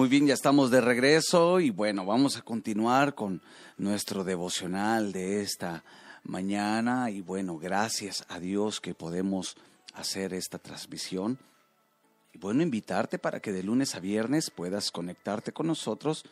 Muy bien, ya estamos de regreso y bueno, vamos a continuar con nuestro devocional de esta mañana y bueno, gracias a Dios que podemos hacer esta transmisión. Y bueno, invitarte para que de lunes a viernes puedas conectarte con nosotros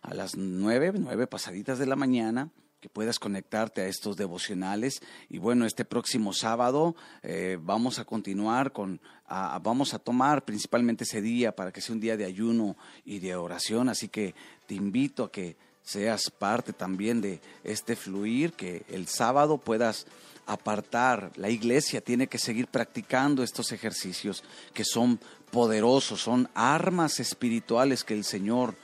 a las nueve, nueve pasaditas de la mañana que puedas conectarte a estos devocionales. Y bueno, este próximo sábado eh, vamos a continuar con, vamos a tomar principalmente ese día para que sea un día de ayuno y de oración. Así que te invito a que seas parte también de este fluir, que el sábado puedas apartar. La iglesia tiene que seguir practicando estos ejercicios que son poderosos, son armas espirituales que el Señor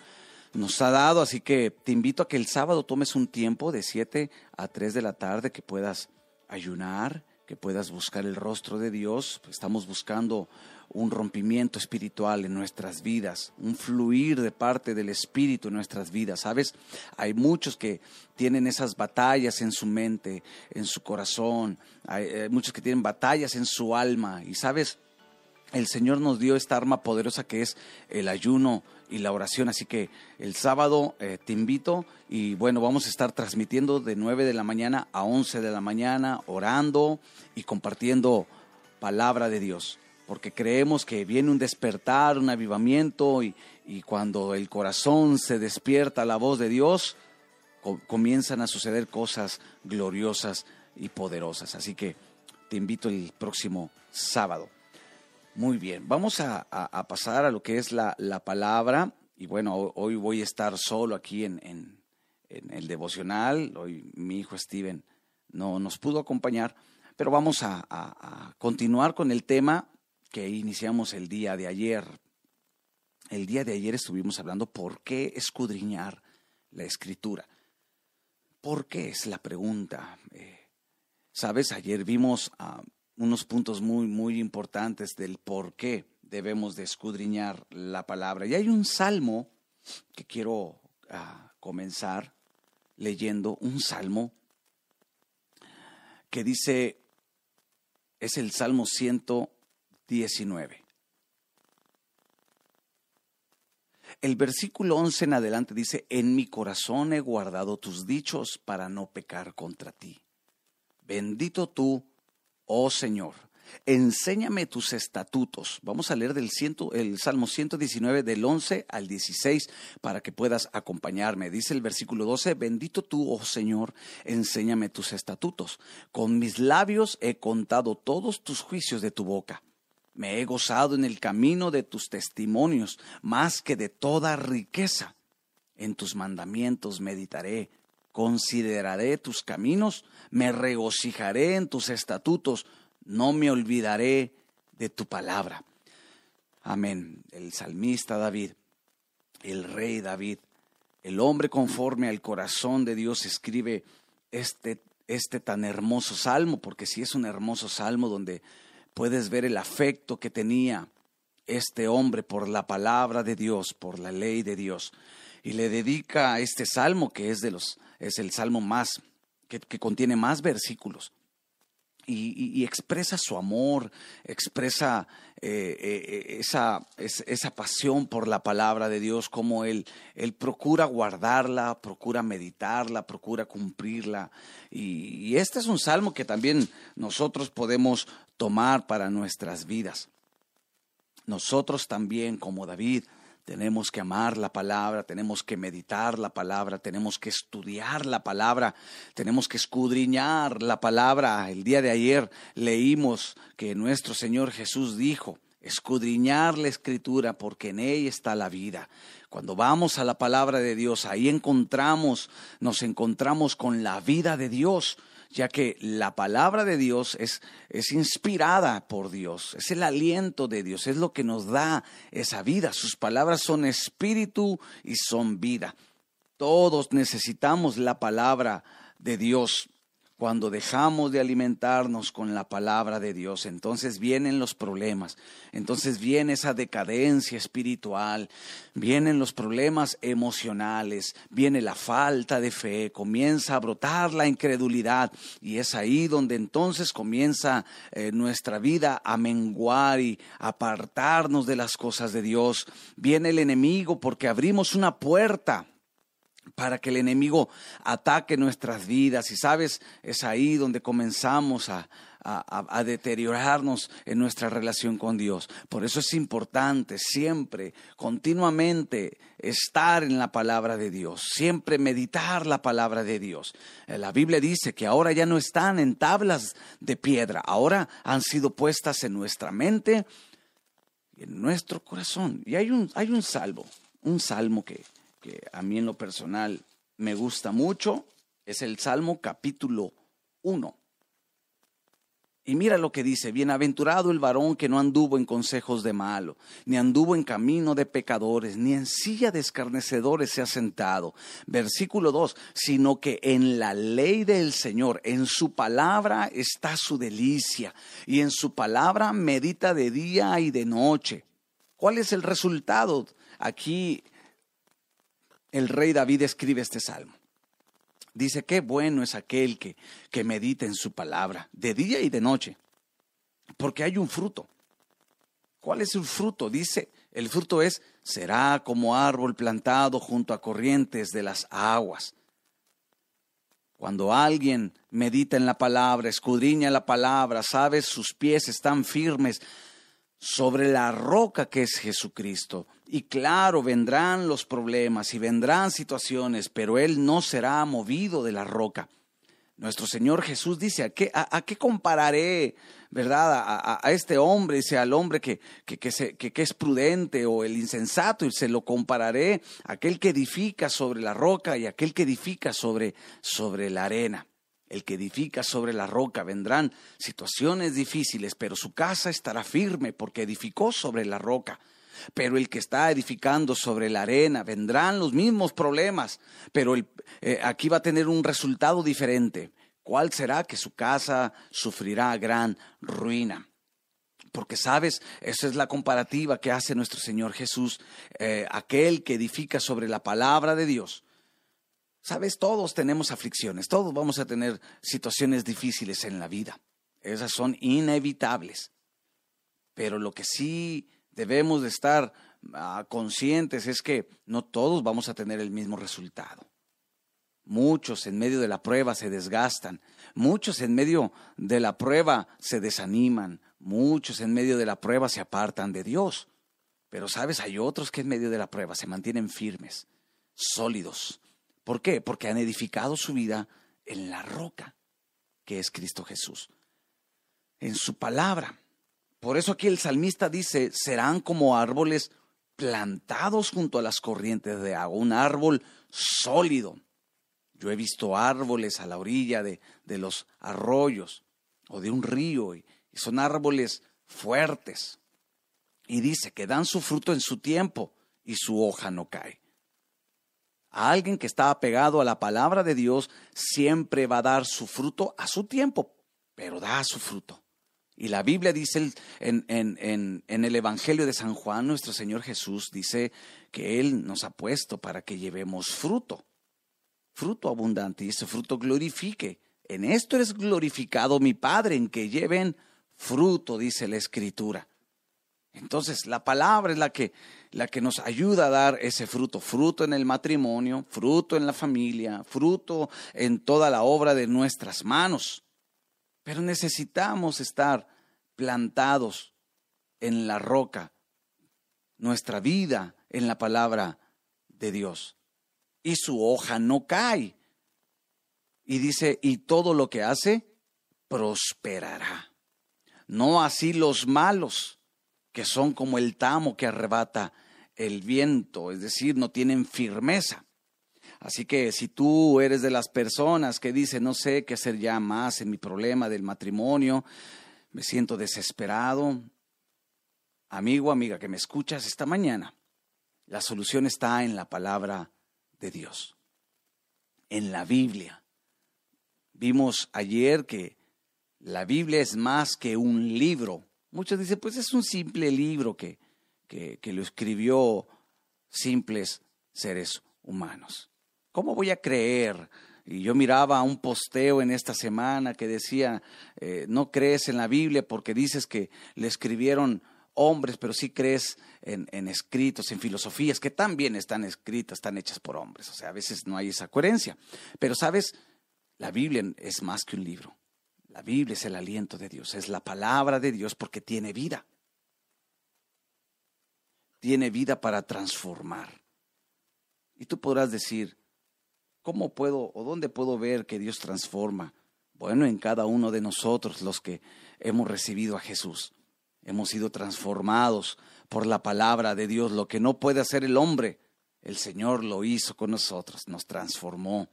nos ha dado, así que te invito a que el sábado tomes un tiempo de 7 a 3 de la tarde que puedas ayunar, que puedas buscar el rostro de Dios. Estamos buscando un rompimiento espiritual en nuestras vidas, un fluir de parte del Espíritu en nuestras vidas. ¿Sabes? Hay muchos que tienen esas batallas en su mente, en su corazón, hay, eh, muchos que tienen batallas en su alma. Y sabes, el Señor nos dio esta arma poderosa que es el ayuno y la oración. Así que el sábado eh, te invito y bueno, vamos a estar transmitiendo de 9 de la mañana a 11 de la mañana, orando y compartiendo palabra de Dios. Porque creemos que viene un despertar, un avivamiento y, cuando el corazón se despierta la voz de Dios, comienzan a suceder cosas gloriosas y poderosas. Así que te invito el próximo sábado. Muy bien, vamos a, pasar a lo que es la, palabra. Y bueno, hoy voy a estar solo aquí en, el devocional. Hoy mi hijo Steven no nos pudo acompañar, pero vamos a, a continuar con el tema que iniciamos el día de ayer. El día de ayer estuvimos hablando por qué escudriñar la escritura. ¿Por qué es la pregunta? Eh, Sabes, ayer vimos a unos puntos muy, muy importantes del por qué debemos de escudriñar la palabra. Y hay un salmo que quiero ah, comenzar leyendo, un salmo que dice, es el Salmo 119. El versículo 11 en adelante dice, en mi corazón he guardado tus dichos para no pecar contra ti. Bendito tú, oh Señor, enséñame tus estatutos. Vamos a leer del ciento, el Salmo 119 del 11 al 16 para que puedas acompañarme. Dice el versículo 12, bendito tú, oh Señor, enséñame tus estatutos. Con mis labios he contado todos tus juicios de tu boca. Me he gozado en el camino de tus testimonios más que de toda riqueza. En tus mandamientos meditaré consideraré tus caminos, me regocijaré en tus estatutos, no me olvidaré de tu palabra. Amén. El salmista David, el rey David, el hombre conforme al corazón de Dios escribe este, este tan hermoso salmo, porque sí es un hermoso salmo donde puedes ver el afecto que tenía este hombre por la palabra de Dios, por la ley de Dios. Y le dedica este salmo que es de los es el salmo más, que, contiene más versículos. Y, expresa su amor, expresa eh, eh, esa, esa, pasión por la palabra de Dios, como él, él procura guardarla, procura meditarla, procura cumplirla. Y, y este es un salmo que también nosotros podemos tomar para nuestras vidas. Nosotros también, como David, tenemos que amar la palabra, tenemos que meditar la palabra, tenemos que estudiar la palabra, tenemos que escudriñar la palabra. El día de ayer leímos que nuestro Señor Jesús dijo, escudriñar la escritura porque en ella está la vida. Cuando vamos a la palabra de Dios, ahí encontramos, nos encontramos con la vida de Dios ya que la palabra de Dios es, es inspirada por Dios, es el aliento de Dios, es lo que nos da esa vida. Sus palabras son espíritu y son vida. Todos necesitamos la palabra de Dios. Cuando dejamos de alimentarnos con la palabra de Dios, entonces vienen los problemas, entonces viene esa decadencia espiritual, vienen los problemas emocionales, viene la falta de fe, comienza a brotar la incredulidad y es ahí donde entonces comienza eh, nuestra vida a menguar y apartarnos de las cosas de Dios. Viene el enemigo porque abrimos una puerta para que el enemigo ataque nuestras vidas. Y sabes, es ahí donde comenzamos a, deteriorarnos en nuestra relación con Dios. Por eso es importante siempre, continuamente, estar en la palabra de Dios, siempre meditar la palabra de Dios. Eh, la Biblia dice que ahora ya no están en tablas de piedra, ahora han sido puestas en nuestra mente y en nuestro corazón. Y hay un, hay un salvo, un salmo que que a mí en lo personal me gusta mucho es el Salmo capítulo 1. Y mira lo que dice, bienaventurado el varón que no anduvo en consejos de malo, ni anduvo en camino de pecadores, ni en silla de escarnecedores se ha sentado. Versículo 2, sino que en la ley del Señor, en su palabra está su delicia, y en su palabra medita de día y de noche. ¿Cuál es el resultado? Aquí el rey David escribe este salmo. Dice, qué bueno es aquel que, que medita en su palabra, de día y de noche, porque hay un fruto. ¿Cuál es el fruto? Dice, el fruto es, será como árbol plantado junto a corrientes de las aguas. Cuando alguien medita en la palabra, escudriña la palabra, sabe, sus pies están firmes sobre la roca que es Jesucristo. Y claro, vendrán los problemas y vendrán situaciones, pero Él no será movido de la roca. Nuestro Señor Jesús dice, ¿a qué, a, qué compararé, verdad, a, este hombre, dice al hombre que, que, que, es prudente o el insensato, y se lo compararé a aquel que edifica sobre la roca y aquel que edifica sobre, sobre la arena? El que edifica sobre la roca vendrán situaciones difíciles, pero su casa estará firme porque edificó sobre la roca. Pero el que está edificando sobre la arena vendrán los mismos problemas, pero eh, aquí va a tener un resultado diferente. ¿Cuál será? Que su casa sufrirá gran ruina. Porque sabes, esa es la comparativa que hace nuestro Señor Jesús, eh, aquel que edifica sobre la palabra de Dios Sabes, todos tenemos aflicciones, todos vamos a tener situaciones difíciles en la vida. Esas son inevitables. Pero lo que sí debemos de estar ah, conscientes es que no todos vamos a tener el mismo resultado. Muchos en medio de la prueba se desgastan, muchos en medio de la prueba se desaniman, muchos en medio de la prueba se apartan de Dios. Pero sabes, hay otros que en medio de la prueba se mantienen firmes, sólidos, ¿Por qué? Porque han edificado su vida en la roca, que es Cristo Jesús, en su palabra. Por eso aquí el salmista dice, serán como árboles plantados junto a las corrientes de agua, un árbol sólido. Yo he visto árboles a la orilla de, de los arroyos o de un río y son árboles fuertes. Y dice que dan su fruto en su tiempo y su hoja no cae a alguien que está apegado a la palabra de Dios, siempre va a dar su fruto a su tiempo, pero da su fruto. Y la Biblia dice en, en, el Evangelio de San Juan, nuestro Señor Jesús dice que Él nos ha puesto para que llevemos fruto, fruto abundante, y ese fruto glorifique. En esto es glorificado mi Padre, en que lleven fruto, dice la Escritura. Entonces, la palabra es la que, la que nos ayuda a dar ese fruto, fruto en el matrimonio, fruto en la familia, fruto en toda la obra de nuestras manos. Pero necesitamos estar plantados en la roca, nuestra vida en la palabra de Dios. Y su hoja no cae. Y dice, y todo lo que hace prosperará. No así los malos que son como el tamo que arrebata el viento, es decir, no tienen firmeza. Así que si tú eres de las personas que dicen, no sé qué hacer ya más en mi problema del matrimonio, me siento desesperado, amigo, amiga que me escuchas esta mañana, la solución está en la palabra de Dios, en la Biblia. Vimos ayer que la Biblia es más que un libro. Muchos dicen, pues es un simple libro que, que, lo escribió simples seres humanos. ¿Cómo voy a creer? Y yo miraba un posteo en esta semana que decía, eh, no crees en la Biblia porque dices que le escribieron hombres, pero sí crees en, en, escritos, en filosofías, que también están escritas, están hechas por hombres. O sea, a veces no hay esa coherencia. Pero, ¿sabes? La Biblia es más que un libro. La Biblia es el aliento de Dios, es la palabra de Dios porque tiene vida. Tiene vida para transformar. Y tú podrás decir, ¿cómo puedo o dónde puedo ver que Dios transforma? Bueno, en cada uno de nosotros, los que hemos recibido a Jesús. Hemos sido transformados por la palabra de Dios. Lo que no puede hacer el hombre, el Señor lo hizo con nosotros. Nos transformó,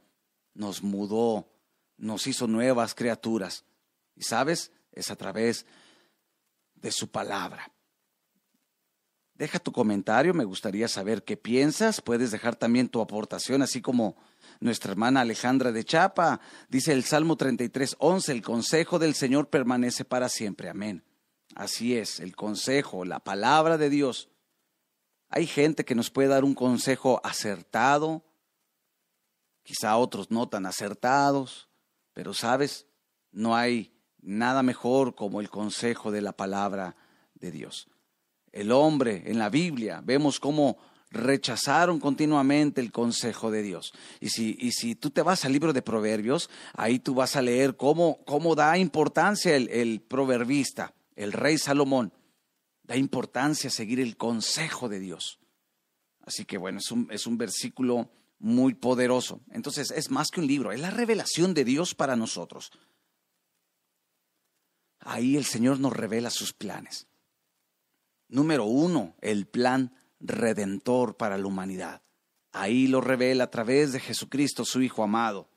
nos mudó, nos hizo nuevas criaturas. Y sabes, es a través de su palabra. Deja tu comentario, me gustaría saber qué piensas. Puedes dejar también tu aportación, así como nuestra hermana Alejandra de Chapa. Dice el Salmo 33, 11, el consejo del Señor permanece para siempre. Amén. Así es, el consejo, la palabra de Dios. Hay gente que nos puede dar un consejo acertado, quizá otros no tan acertados, pero sabes, no hay nada mejor como el consejo de la palabra de Dios el hombre en la Biblia, vemos cómo rechazaron continuamente el consejo de Dios. Y si, y si tú te vas al libro de Proverbios, ahí tú vas a leer cómo, cómo da importancia el, proverbista, el rey Salomón, da importancia seguir el consejo de Dios. Así que bueno, es un, es un versículo muy poderoso. Entonces es más que un libro, es la revelación de Dios para nosotros. Ahí el Señor nos revela sus planes. Número uno, el plan redentor para la humanidad. Ahí lo revela a través de Jesucristo, su Hijo amado.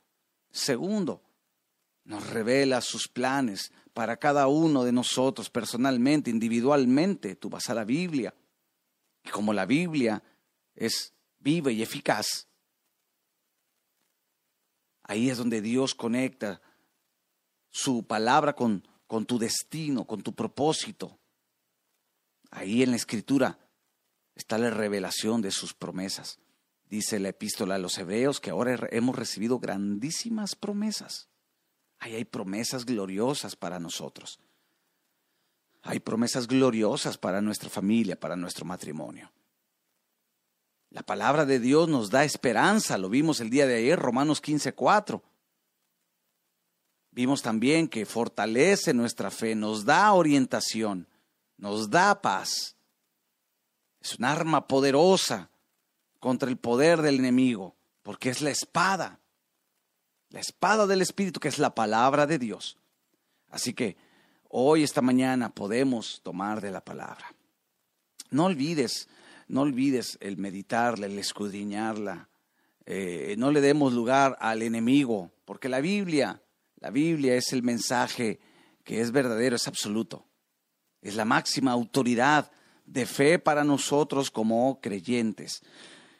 Segundo, nos revela sus planes para cada uno de nosotros personalmente, individualmente. Tú vas a la Biblia y como la Biblia es viva y eficaz, ahí es donde Dios conecta su palabra con, con tu destino, con tu propósito. Ahí en la escritura está la revelación de sus promesas. Dice la epístola a los hebreos que ahora hemos recibido grandísimas promesas. Ahí hay promesas gloriosas para nosotros. Hay promesas gloriosas para nuestra familia, para nuestro matrimonio. La palabra de Dios nos da esperanza, lo vimos el día de ayer, Romanos 15:4. Vimos también que fortalece nuestra fe, nos da orientación nos da paz. Es un arma poderosa contra el poder del enemigo, porque es la espada, la espada del Espíritu, que es la palabra de Dios. Así que hoy, esta mañana, podemos tomar de la palabra. No olvides, no olvides el meditarla, el escudriñarla. Eh, no le demos lugar al enemigo, porque la Biblia, la Biblia es el mensaje que es verdadero, es absoluto es la máxima autoridad de fe para nosotros como creyentes.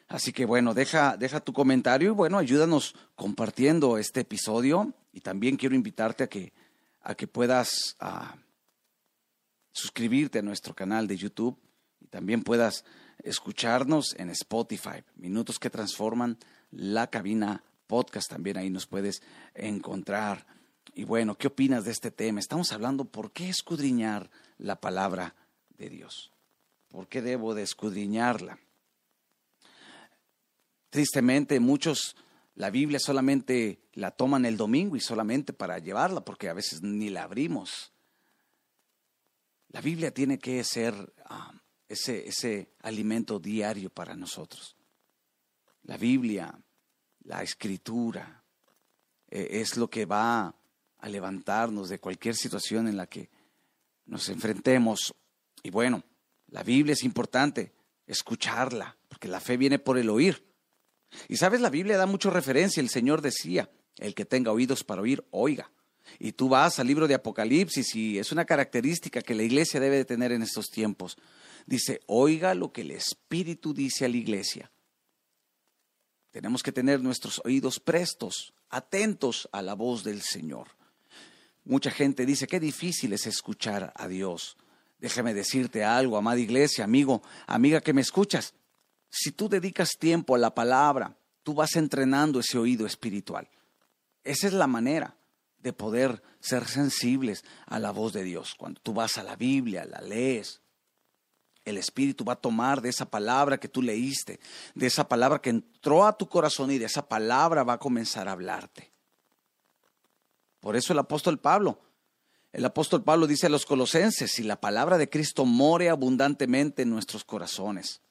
Así que bueno, deja, deja tu comentario y bueno, ayúdanos compartiendo este episodio y también quiero invitarte a que, a que puedas ah, suscribirte a nuestro canal de YouTube y también puedas escucharnos en Spotify, Minutos que Transforman, la cabina podcast, también ahí nos puedes encontrar. Y bueno, ¿qué opinas de este tema? Estamos hablando por qué escudriñar la palabra de Dios. ¿Por qué debo de escudriñarla? Tristemente, muchos la Biblia solamente la toman el domingo y solamente para llevarla, porque a veces ni la abrimos. La Biblia tiene que ser ah, ese, ese alimento diario para nosotros. La Biblia, la escritura, eh, es lo que va a levantarnos de cualquier situación en la que nos enfrentemos. Y bueno, la Biblia es importante, escucharla, porque la fe viene por el oír. Y sabes, la Biblia da mucha referencia. El Señor decía, el que tenga oídos para oír, oiga. Y tú vas al libro de Apocalipsis y es una característica que la iglesia debe de tener en estos tiempos. Dice, oiga lo que el Espíritu dice a la iglesia. Tenemos que tener nuestros oídos prestos atentos a la voz del Señor. Mucha gente dice, qué difícil es escuchar a Dios. Déjame decirte algo, amada iglesia, amigo, amiga que me escuchas. Si tú dedicas tiempo a la palabra, tú vas entrenando ese oído espiritual. Esa es la manera de poder ser sensibles a la voz de Dios. Cuando tú vas a la Biblia, la lees, el Espíritu va a tomar de esa palabra que tú leíste, de esa palabra que entró a tu corazón y de esa palabra va a comenzar a hablarte. Por eso el apóstol Pablo, el apóstol Pablo dice a los colosenses, si la palabra de Cristo more abundantemente en nuestros corazones.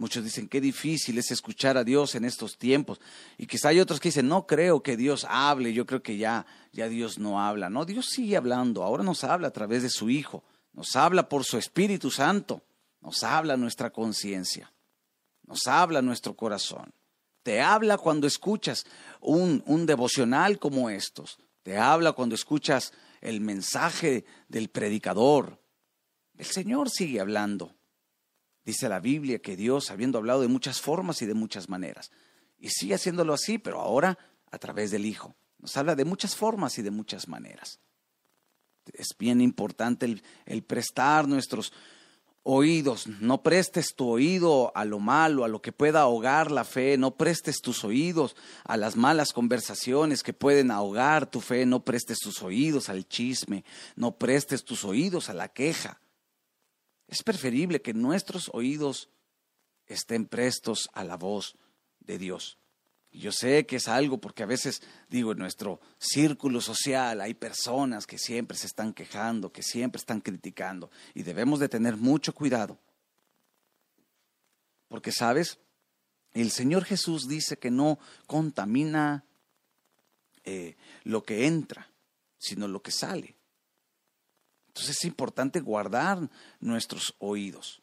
Muchos dicen, qué difícil es escuchar a Dios en estos tiempos. Y quizá hay otros que dicen, no creo que Dios hable, yo creo que ya, ya Dios no habla. No, Dios sigue hablando, ahora nos habla a través de su Hijo, nos habla por su Espíritu Santo, nos habla nuestra conciencia, nos habla nuestro corazón. Te habla cuando escuchas un, un devocional como estos, te habla cuando escuchas el mensaje del predicador. El Señor sigue hablando. Dice la Biblia que Dios, habiendo hablado de muchas formas y de muchas maneras, y sigue haciéndolo así, pero ahora a través del Hijo. Nos habla de muchas formas y de muchas maneras. Es bien importante el, prestar nuestros oídos. No prestes tu oído a lo malo, a lo que pueda ahogar la fe. No prestes tus oídos a las malas conversaciones que pueden ahogar tu fe. No prestes tus oídos al chisme. No prestes tus oídos a la queja. Es preferible que nuestros oídos estén prestos a la voz de Dios. Yo sé que es algo porque a veces, digo, en nuestro círculo social hay personas que siempre se están quejando, que siempre están criticando, y debemos de tener mucho cuidado. Porque, ¿sabes? El Señor Jesús dice que no contamina eh, lo que entra, sino lo que sale. Entonces es importante guardar nuestros oídos,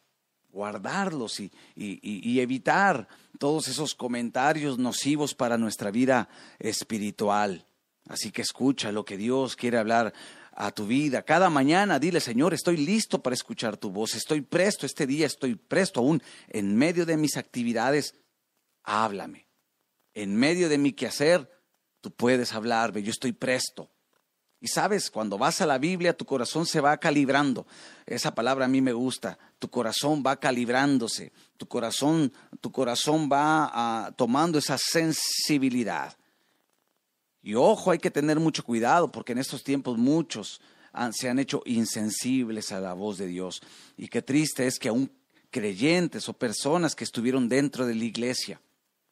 guardarlos y, y, evitar todos esos comentarios nocivos para nuestra vida espiritual. Así que escucha lo que Dios quiere hablar a tu vida. Cada mañana dile, Señor, estoy listo para escuchar tu voz, estoy presto este día, estoy presto aún en medio de mis actividades. Háblame. En medio de mi quehacer, tú puedes hablarme, yo estoy presto. Y sabes, cuando vas a la Biblia, tu corazón se va calibrando. Esa palabra a mí me gusta. Tu corazón va calibrándose. Tu corazón, tu corazón va ah, tomando esa sensibilidad. Y ojo, hay que tener mucho cuidado porque en estos tiempos muchos se han hecho insensibles a la voz de Dios. Y qué triste es que aún creyentes o personas que estuvieron dentro de la iglesia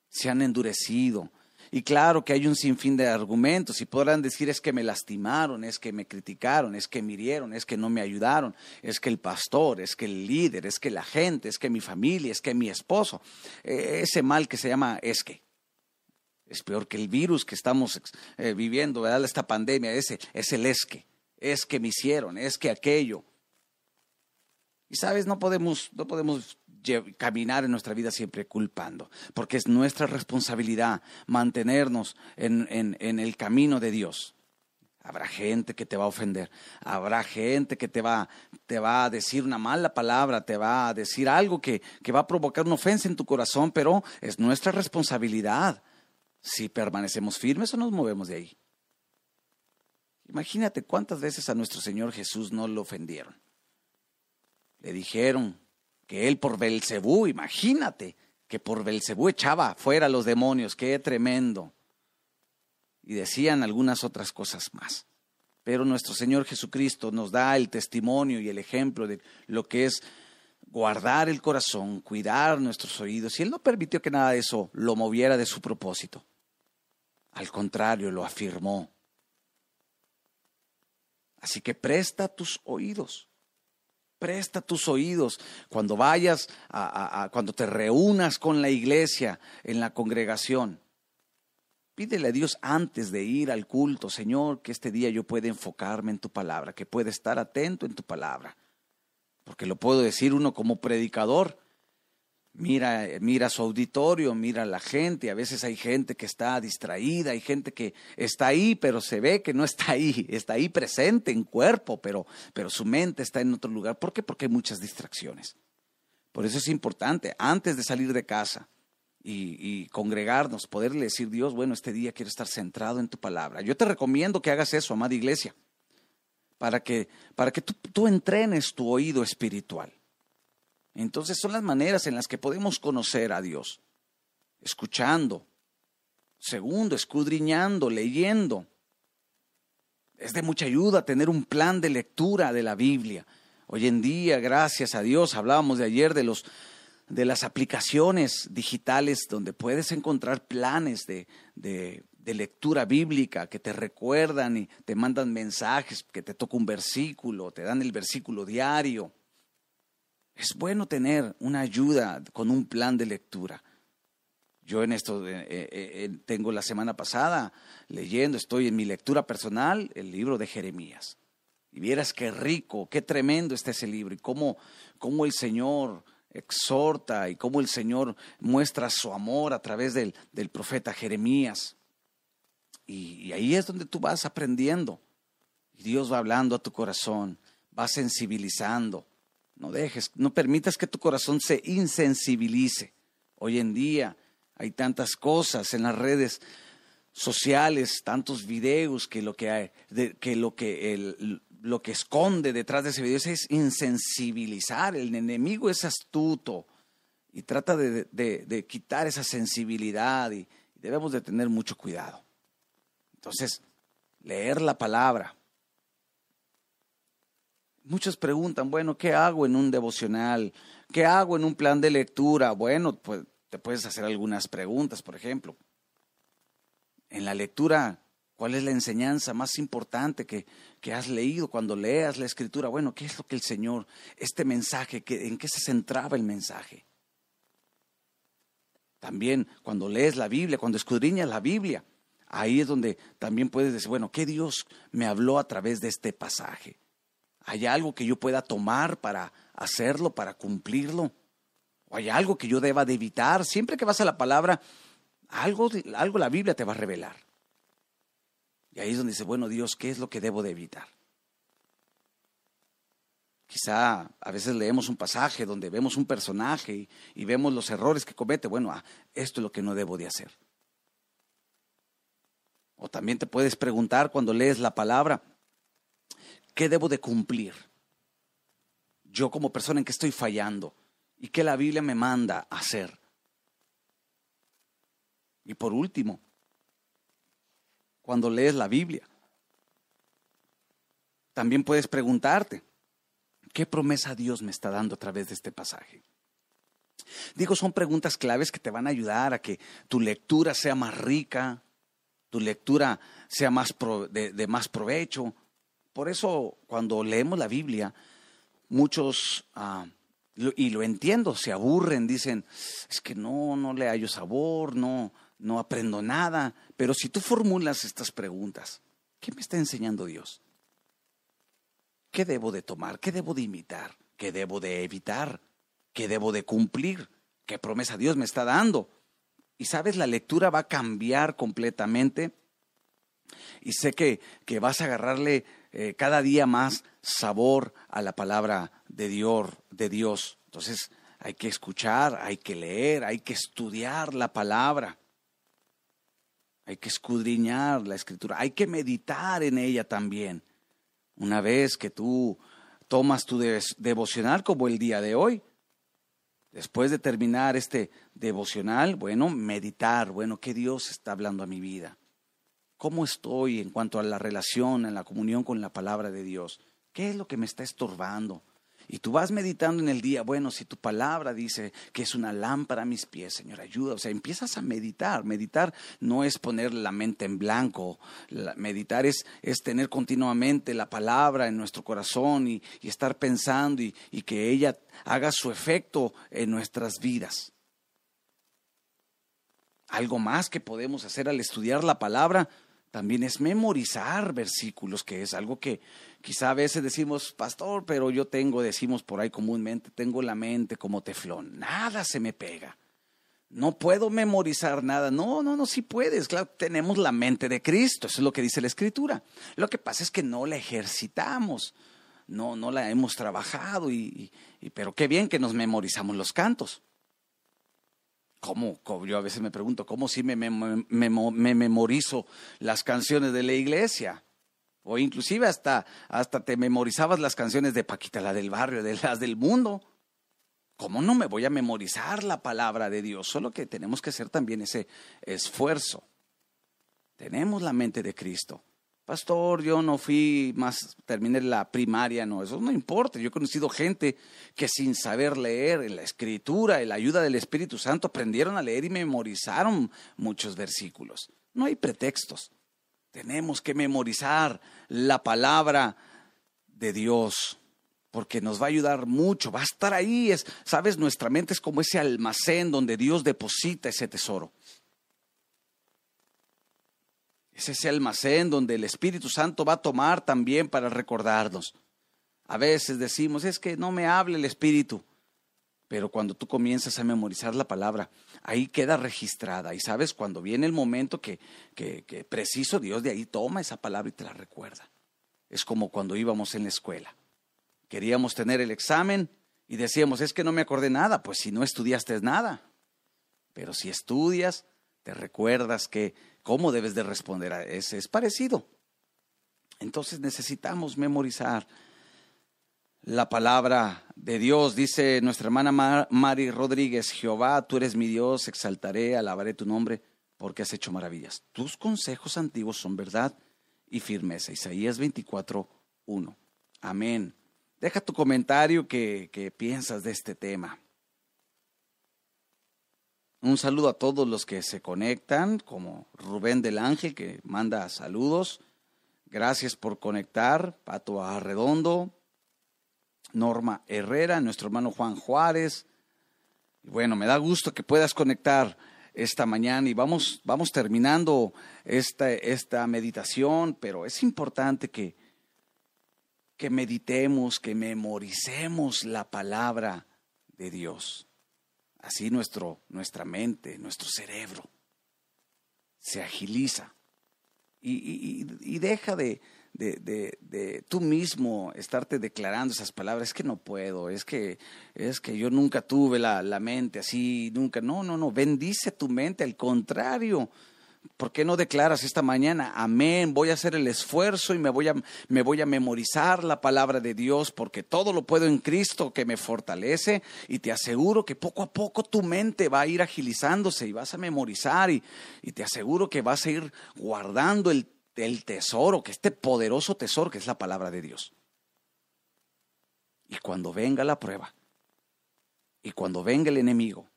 se han endurecido, y claro que hay un sinfín de argumentos y podrán decir es que me lastimaron, es que me criticaron, es que me hirieron, es que no me ayudaron, es que el pastor, es que el líder, es que la gente, es que mi familia, es que mi esposo. E, ese mal que se llama es que. Es peor que el virus que estamos eh, viviendo, ¿verdad? Esta pandemia, ese es el es que. Es que me hicieron, es que aquello. Y sabes, no podemos, no podemos caminar en nuestra vida siempre culpando, porque es nuestra responsabilidad mantenernos en, en, el camino de Dios. Habrá gente que te va a ofender, habrá gente que te va, te va a decir una mala palabra, te va a decir algo que, que va a provocar una ofensa en tu corazón, pero es nuestra responsabilidad si permanecemos firmes o nos movemos de ahí. Imagínate cuántas veces a nuestro Señor Jesús no lo ofendieron. Le dijeron, que él por Belcebú, imagínate, que por Belcebú echaba fuera a los demonios, qué tremendo. Y decían algunas otras cosas más. Pero nuestro Señor Jesucristo nos da el testimonio y el ejemplo de lo que es guardar el corazón, cuidar nuestros oídos. Y Él no permitió que nada de eso lo moviera de su propósito. Al contrario, lo afirmó. Así que presta tus oídos Presta tus oídos cuando vayas a, cuando te reúnas con la iglesia en la congregación. Pídele a Dios antes de ir al culto, Señor, que este día yo pueda enfocarme en tu palabra, que pueda estar atento en tu palabra. Porque lo puedo decir uno como predicador, mira, mira su auditorio, mira la gente, a veces hay gente que está distraída, hay gente que está ahí, pero se ve que no está ahí, está ahí presente en cuerpo, pero, pero su mente está en otro lugar. ¿Por qué? Porque hay muchas distracciones. Por eso es importante, antes de salir de casa y, congregarnos, poderle decir, Dios, bueno, este día quiero estar centrado en tu palabra. Yo te recomiendo que hagas eso, amada iglesia, para que, para que tú, tú entrenes tu oído espiritual. Entonces son las maneras en las que podemos conocer a Dios, escuchando, segundo, escudriñando, leyendo. Es de mucha ayuda tener un plan de lectura de la Biblia. Hoy en día, gracias a Dios, hablábamos de ayer de los de las aplicaciones digitales donde puedes encontrar planes de, de, lectura bíblica que te recuerdan y te mandan mensajes, que te toca un versículo, te dan el versículo diario. Es bueno tener una ayuda con un plan de lectura. Yo en esto eh, eh, eh, tengo la semana pasada leyendo, estoy en mi lectura personal, el libro de Jeremías. Y vieras qué rico, qué tremendo está ese libro y cómo, cómo el Señor exhorta y cómo el Señor muestra su amor a través del, del profeta Jeremías. Y, ahí es donde tú vas aprendiendo. Y Dios va hablando a tu corazón, va sensibilizando. No dejes, no permitas que tu corazón se insensibilice. Hoy en día hay tantas cosas en las redes sociales, tantos videos que lo que hay, que lo que lo que esconde detrás de ese video es insensibilizar. El enemigo es astuto y trata de, quitar esa sensibilidad y debemos de tener mucho cuidado. Entonces, leer la palabra. Muchos preguntan, bueno, ¿qué hago en un devocional? ¿Qué hago en un plan de lectura? Bueno, pues te puedes hacer algunas preguntas, por ejemplo. En la lectura ¿Cuál es la enseñanza más importante que, que, has leído cuando leas la escritura? Bueno, ¿qué es lo que el Señor, este mensaje, en qué se centraba el mensaje? También cuando lees la Biblia, cuando escudriñas la Biblia, ahí es donde también puedes decir, bueno, ¿qué Dios me habló a través de este pasaje? ¿Hay algo que yo pueda tomar para hacerlo, para cumplirlo? ¿O hay algo que yo deba de evitar? Siempre que vas a la palabra, algo, algo la Biblia te va a revelar. Y ahí es donde dice, bueno Dios, ¿qué es lo que debo de evitar? Quizá a veces leemos un pasaje donde vemos un personaje y, vemos los errores que comete. Bueno, ah, esto es lo que no debo de hacer. O también te puedes preguntar cuando lees la palabra, ¿qué debo de cumplir? Yo como persona en que estoy fallando y qué la Biblia me manda a hacer. Y por último, cuando lees la Biblia. También puedes preguntarte, ¿qué promesa Dios me está dando a través de este pasaje? Digo, son preguntas claves que te van a ayudar a que tu lectura sea más rica, tu lectura sea más de, más provecho. Por eso, cuando leemos la Biblia, muchos, ah, y lo entiendo, se aburren, dicen, es que no, no le hallo sabor, no, no aprendo nada. Pero si tú formulas estas preguntas, ¿qué me está enseñando Dios? ¿Qué debo de tomar? ¿Qué debo de imitar? ¿Qué debo de evitar? ¿Qué debo de cumplir? ¿Qué promesa Dios me está dando? Y sabes, la lectura va a cambiar completamente. Y sé que, que vas a agarrarle eh, cada día más sabor a la palabra de Dios, de Dios. Entonces hay que escuchar, hay que leer, hay que estudiar la palabra. Hay que escudriñar la escritura, hay que meditar en ella también. Una vez que tú tomas tu devocional como el día de hoy, después de terminar este devocional, bueno, meditar, bueno, ¿qué Dios está hablando a mi vida? ¿Cómo estoy en cuanto a la relación, en la comunión con la palabra de Dios? ¿Qué es lo que me está estorbando? Y tú vas meditando en el día, bueno, si tu palabra dice que es una lámpara a mis pies, Señor, ayuda. O sea, empiezas a meditar. Meditar no es poner la mente en blanco. meditar es, es, tener continuamente la palabra en nuestro corazón y, y estar pensando y, y que ella haga su efecto en nuestras vidas. Algo más que podemos hacer al estudiar la palabra también es memorizar versículos, que es algo que quizá a veces decimos, pastor, pero yo tengo, decimos por ahí comúnmente, tengo la mente como teflón, nada se me pega. No puedo memorizar nada. No, no, no, sí puedes. Claro, tenemos la mente de Cristo. Eso es lo que dice la Escritura. Lo que pasa es que no la ejercitamos. No, no la hemos trabajado. Y, y pero qué bien que nos memorizamos los cantos. ¿Cómo? Yo a veces me pregunto, ¿cómo si me, memorizo las canciones de la iglesia? O inclusive hasta, hasta te memorizabas las canciones de Paquita, la del barrio, de las del mundo. ¿Cómo no me voy a memorizar la palabra de Dios? Solo que tenemos que hacer también ese esfuerzo. Tenemos la mente de Cristo. Pastor, yo no fui más, terminé la primaria, no, eso no importa. Yo he conocido gente que sin saber leer la escritura, en la ayuda del Espíritu Santo, aprendieron a leer y memorizaron muchos versículos. No hay pretextos. Tenemos que memorizar la palabra de Dios porque nos va a ayudar mucho, va a estar ahí, es, sabes, nuestra mente es como ese almacén donde Dios deposita ese tesoro. Es ese almacén donde el Espíritu Santo va a tomar también para recordarnos. A veces decimos, es que no me hable el Espíritu. Pero cuando tú comienzas a memorizar la palabra, ahí queda registrada. Y sabes, cuando viene el momento que, que, que preciso, Dios de ahí toma esa palabra y te la recuerda. Es como cuando íbamos en la escuela. Queríamos tener el examen y decíamos, es que no me acordé nada. Pues si no estudiaste nada. Pero si estudias, te recuerdas que cómo debes de responder a ese. Es parecido. Entonces necesitamos memorizar la palabra de Dios. Dice nuestra hermana Mari Rodríguez, Jehová, tú eres mi Dios, exaltaré, alabaré tu nombre, porque has hecho maravillas. Tus consejos antiguos son verdad y firmeza. Isaías 24, 1. Amén. Deja tu comentario que, que piensas de este tema. Un saludo a todos los que se conectan, como Rubén del Ángel, que manda saludos. Gracias por conectar. Pato Arredondo, Norma Herrera, nuestro hermano Juan Juárez. Bueno, me da gusto que puedas conectar esta mañana y vamos, vamos terminando esta, esta meditación, pero es importante que, que meditemos, que memoricemos la palabra de Dios. Así nuestro, nuestra mente, nuestro cerebro se agiliza y, deja de, de, tú mismo estarte declarando esas palabras, es que no puedo, es que, es que yo nunca tuve la, la mente así, nunca, no, no, no, bendice tu mente, al contrario, ¿Por qué no declaras esta mañana, amén, voy a hacer el esfuerzo y me voy, a, me voy a memorizar la palabra de Dios porque todo lo puedo en Cristo que me fortalece y te aseguro que poco a poco tu mente va a ir agilizándose y vas a memorizar y, y te aseguro que vas a ir guardando el, el tesoro, que este poderoso tesoro que es la palabra de Dios. Y cuando venga la prueba y cuando venga el enemigo,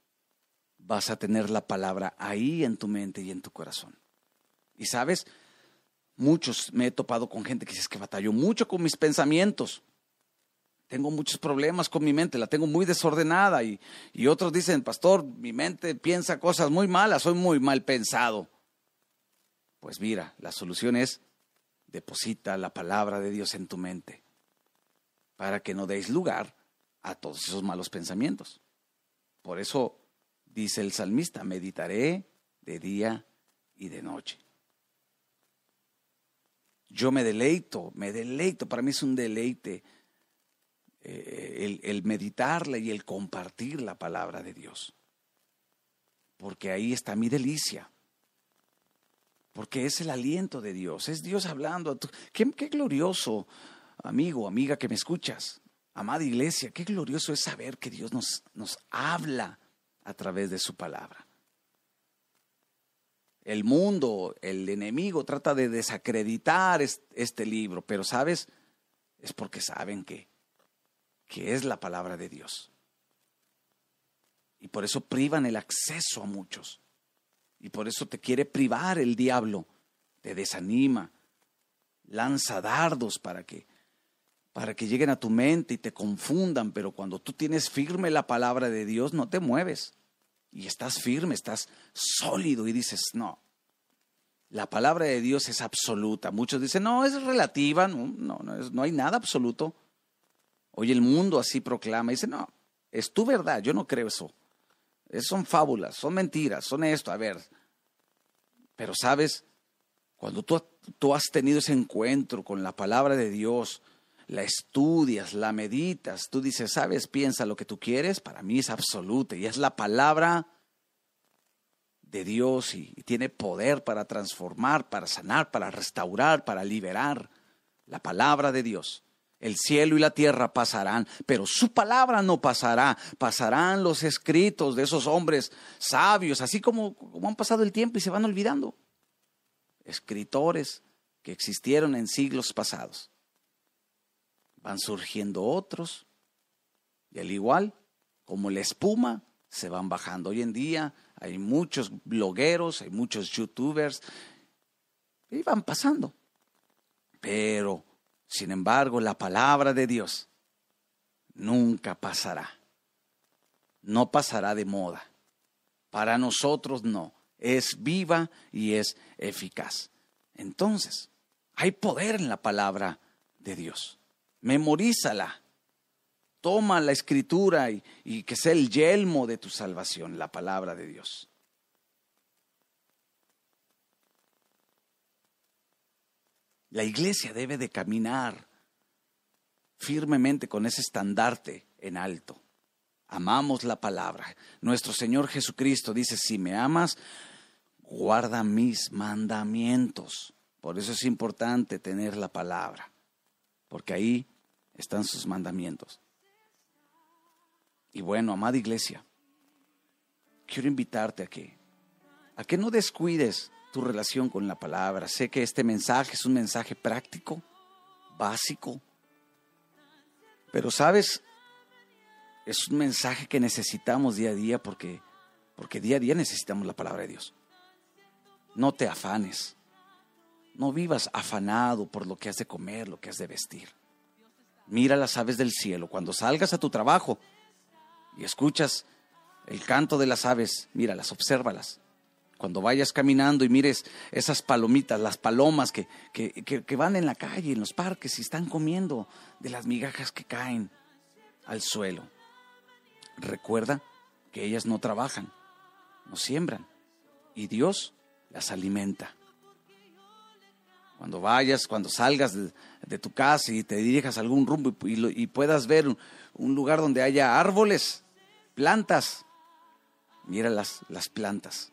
vas a tener la palabra ahí en tu mente y en tu corazón. Y sabes, muchos me he topado con gente que dice que batallo mucho con mis pensamientos. Tengo muchos problemas con mi mente, la tengo muy desordenada y, y otros dicen, pastor, mi mente piensa cosas muy malas, soy muy mal pensado. Pues mira, la solución es deposita la palabra de Dios en tu mente para que no deis lugar a todos esos malos pensamientos. Por eso dice el salmista, meditaré de día y de noche. Yo me deleito, me deleito, para mí es un deleite eh, el, el meditarla y el compartir la palabra de Dios. Porque ahí está mi delicia. Porque es el aliento de Dios, es Dios hablando. Qué, qué glorioso, amigo, amiga que me escuchas, amada iglesia, qué glorioso es saber que Dios nos, nos habla a través de su palabra. El mundo, el enemigo trata de desacreditar este libro, pero sabes, es porque saben que, que es la palabra de Dios. Y por eso privan el acceso a muchos. Y por eso te quiere privar el diablo, te desanima, lanza dardos para que para que lleguen a tu mente y te confundan, pero cuando tú tienes firme la palabra de Dios no te mueves y estás firme, estás sólido y dices, no, la palabra de Dios es absoluta. Muchos dicen, no, es relativa, no, no, no, hay nada absoluto. Hoy el mundo así proclama, y dice, no, es tu verdad, yo no creo eso. son fábulas, son mentiras, son esto, a ver. Pero sabes, cuando tú, tú has tenido ese encuentro con la palabra de Dios, la estudias, la meditas, tú dices, sabes, piensa lo que tú quieres, para mí es absoluta y es la palabra de Dios y, tiene poder para transformar, para sanar, para restaurar, para liberar. La palabra de Dios. El cielo y la tierra pasarán, pero su palabra no pasará. Pasarán los escritos de esos hombres sabios, así como, como han pasado el tiempo y se van olvidando. Escritores que existieron en siglos pasados. Van surgiendo otros y al igual como la espuma se van bajando. Hoy en día hay muchos blogueros, hay muchos youtubers y van pasando. Pero sin embargo, la palabra de Dios nunca pasará. No pasará de moda. Para nosotros no. Es viva y es eficaz. Entonces, hay poder en la palabra de Dios. Memorízala. Toma la escritura y, que sea el yelmo de tu salvación, la palabra de Dios. La iglesia debe de caminar firmemente con ese estandarte en alto. Amamos la palabra. Nuestro Señor Jesucristo dice, si me amas, guarda mis mandamientos. Por eso es importante tener la palabra, porque ahí están sus mandamientos. Y bueno, amada iglesia, quiero invitarte a que, a que no descuides tu relación con la palabra. Sé que este mensaje es un mensaje práctico, básico, pero sabes, es un mensaje que necesitamos día a día porque, porque día a día necesitamos la palabra de Dios. No te afanes, no vivas afanado por lo que has de comer, lo que has de vestir. Mira las aves del cielo. Cuando salgas a tu trabajo y escuchas el canto de las aves, míralas, obsérvalas cuando vayas caminando y mires esas palomitas, las palomas que, que, van en la calle, en los parques y están comiendo de las migajas que caen al suelo. Recuerda que ellas no trabajan, no siembran y Dios las alimenta. Cuando vayas, cuando salgas de, tu casa y te dirijas a algún rumbo y, puedas ver un, lugar donde haya árboles, plantas, mira las, las plantas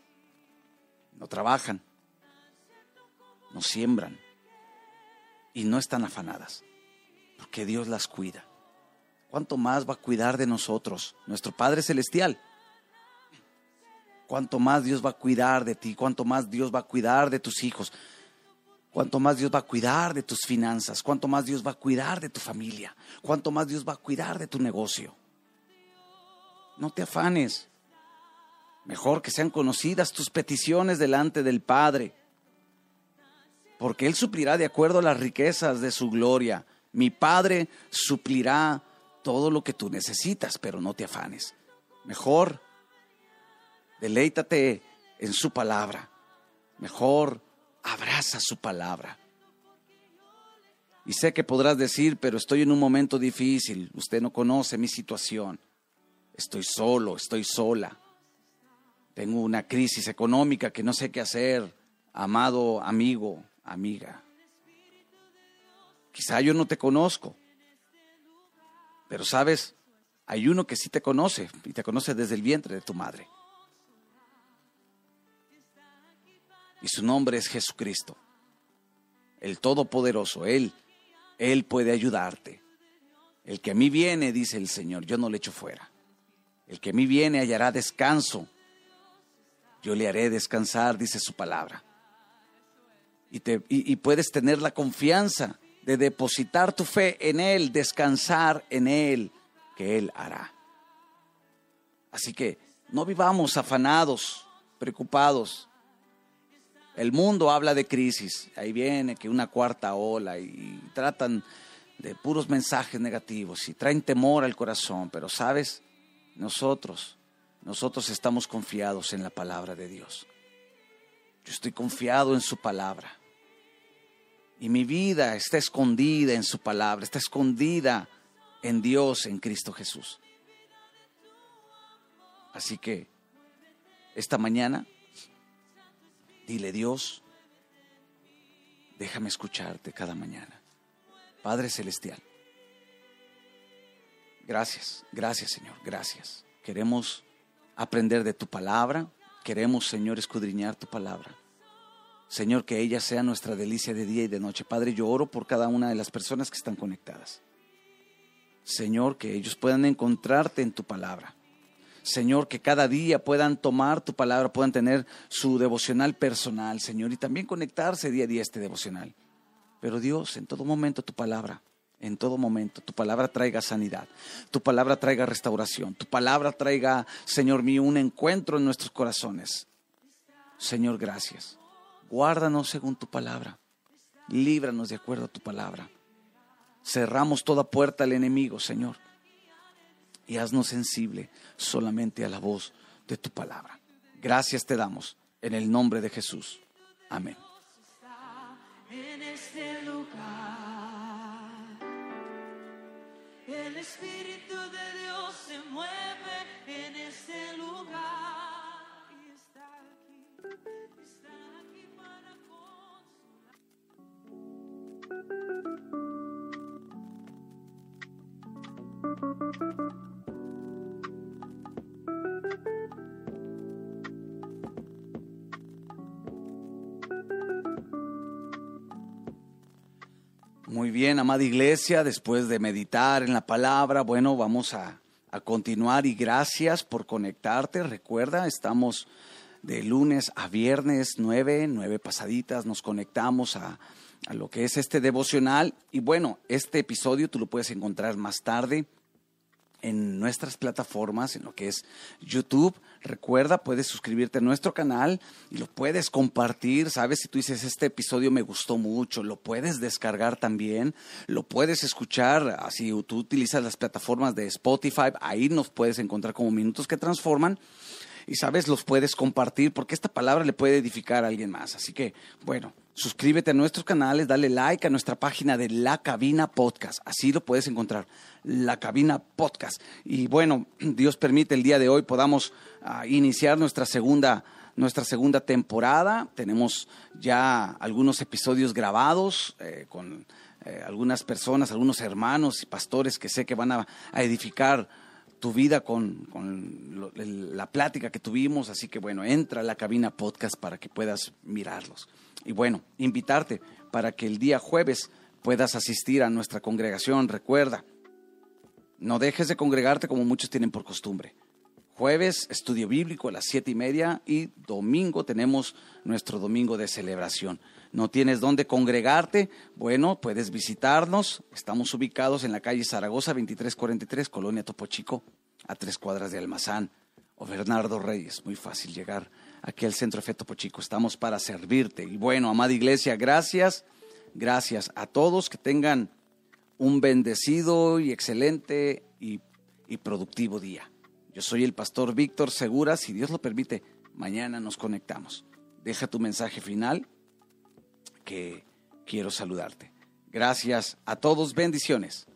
no trabajan, no siembran y no están afanadas, porque Dios las cuida. ¿Cuánto más va a cuidar de nosotros, nuestro Padre Celestial? ¿Cuánto más Dios va a cuidar de ti? ¿Cuánto más Dios va a cuidar de tus hijos? ¿Cuánto más Dios va a cuidar de tus finanzas? ¿Cuánto más Dios va a cuidar de tu familia? ¿Cuánto más Dios va a cuidar de tu negocio? No te afanes. Mejor que sean conocidas tus peticiones delante del Padre, porque Él suplirá de acuerdo a las riquezas de su gloria. Mi Padre suplirá todo lo que tú necesitas, pero no te afanes. Mejor, deleítate en su palabra. Mejor, abraza su palabra. Y sé que podrás decir, pero estoy en un momento difícil, usted no conoce mi situación. Estoy solo, estoy sola tengo una crisis económica que no sé qué hacer, amado amigo, amiga. Quizá yo no te conozco, pero sabes, hay uno que sí te conoce y te conoce desde el vientre de tu madre. Y su nombre es Jesucristo, el Todopoderoso. Él, Él puede ayudarte. El que a mí viene, dice el Señor, yo no le echo fuera. El que a mí viene hallará descanso yo le haré descansar, dice su palabra. Y, te, y, puedes tener la confianza de depositar tu fe en Él, descansar en Él, que Él hará. Así que no vivamos afanados, preocupados. El mundo habla de crisis, ahí viene que una cuarta ola y tratan de puros mensajes negativos y traen temor al corazón, pero sabes, nosotros nosotros estamos confiados en la palabra de Dios. Yo estoy confiado en su palabra. Y mi vida está escondida en su palabra, está escondida en Dios, en Cristo Jesús. Así que esta mañana, dile Dios, déjame escucharte cada mañana. Padre Celestial, gracias, gracias Señor, gracias. Queremos aprender de tu palabra, Queremos, Señor, escudriñar tu palabra. Señor, que ella sea nuestra delicia de día y de noche. Padre, yo oro por cada una de las personas que están conectadas. Señor, que ellos puedan encontrarte en tu palabra. Señor, que cada día puedan tomar tu palabra, puedan tener su devocional personal, Señor, y también conectarse día a día a este devocional. Pero Dios, en todo momento tu palabra, en todo momento, tu palabra traiga sanidad, tu palabra traiga restauración, tu palabra traiga, Señor mío, un encuentro en nuestros corazones. Señor, gracias. Guárdanos según tu palabra. Líbranos de acuerdo a tu palabra. Cerramos toda puerta al enemigo, Señor y haznos sensible solamente a la voz de tu palabra. Gracias te damos en el nombre de Jesús. Amén. En este lugar, el Espíritu de Dios se mueve en este lugar y está aquí, está aquí para consolar. Muy bien, amada iglesia, después de meditar en la palabra, bueno, vamos a, continuar y gracias por conectarte. Recuerda, estamos de lunes a viernes, nueve, nueve pasaditas, nos conectamos a, a lo que es este devocional. Y bueno, este episodio tú lo puedes encontrar más tarde en nuestras plataformas, en lo que es YouTube. Recuerda, puedes suscribirte a nuestro canal y lo puedes compartir. Sabes, si tú dices, este episodio me gustó mucho, lo puedes descargar también, lo puedes escuchar. Así tú utilizas las plataformas de Spotify, ahí nos puedes encontrar como minutos que transforman y sabes, los puedes compartir porque esta palabra le puede edificar a alguien más. Así que, bueno, suscríbete a nuestros canales, dale like a nuestra página de La Cabina Podcast. Así lo puedes encontrar, La Cabina Podcast. Y bueno, Dios permite el día de hoy podamos ah, iniciar nuestra segunda nuestra segunda temporada. Tenemos ya algunos episodios grabados eh, con eh, algunas personas, algunos hermanos y pastores que sé que van a edificar tu vida con, la plática que tuvimos. Así que bueno, entra a la cabina podcast para que puedas mirarlos. Y bueno, invitarte para que el día jueves puedas asistir a nuestra congregación. Recuerda, no dejes de congregarte como muchos tienen por costumbre. Jueves, estudio bíblico a las siete y media y domingo tenemos nuestro domingo de celebración. ¿No tienes dónde congregarte? Bueno, puedes visitarnos. Estamos ubicados en la calle Zaragoza 2343, Colonia Topo Chico, a tres cuadras de Almazán o Bernardo Reyes. Muy fácil llegar aquí al centro de Topo Chico. Estamos para servirte. Y bueno, amada iglesia, gracias. Gracias a todos. Que tengan un bendecido y excelente y, y productivo día. Yo soy el pastor Víctor Segura. Si Dios lo permite, mañana nos conectamos. Deja tu mensaje final que quiero saludarte. Gracias a todos, bendiciones.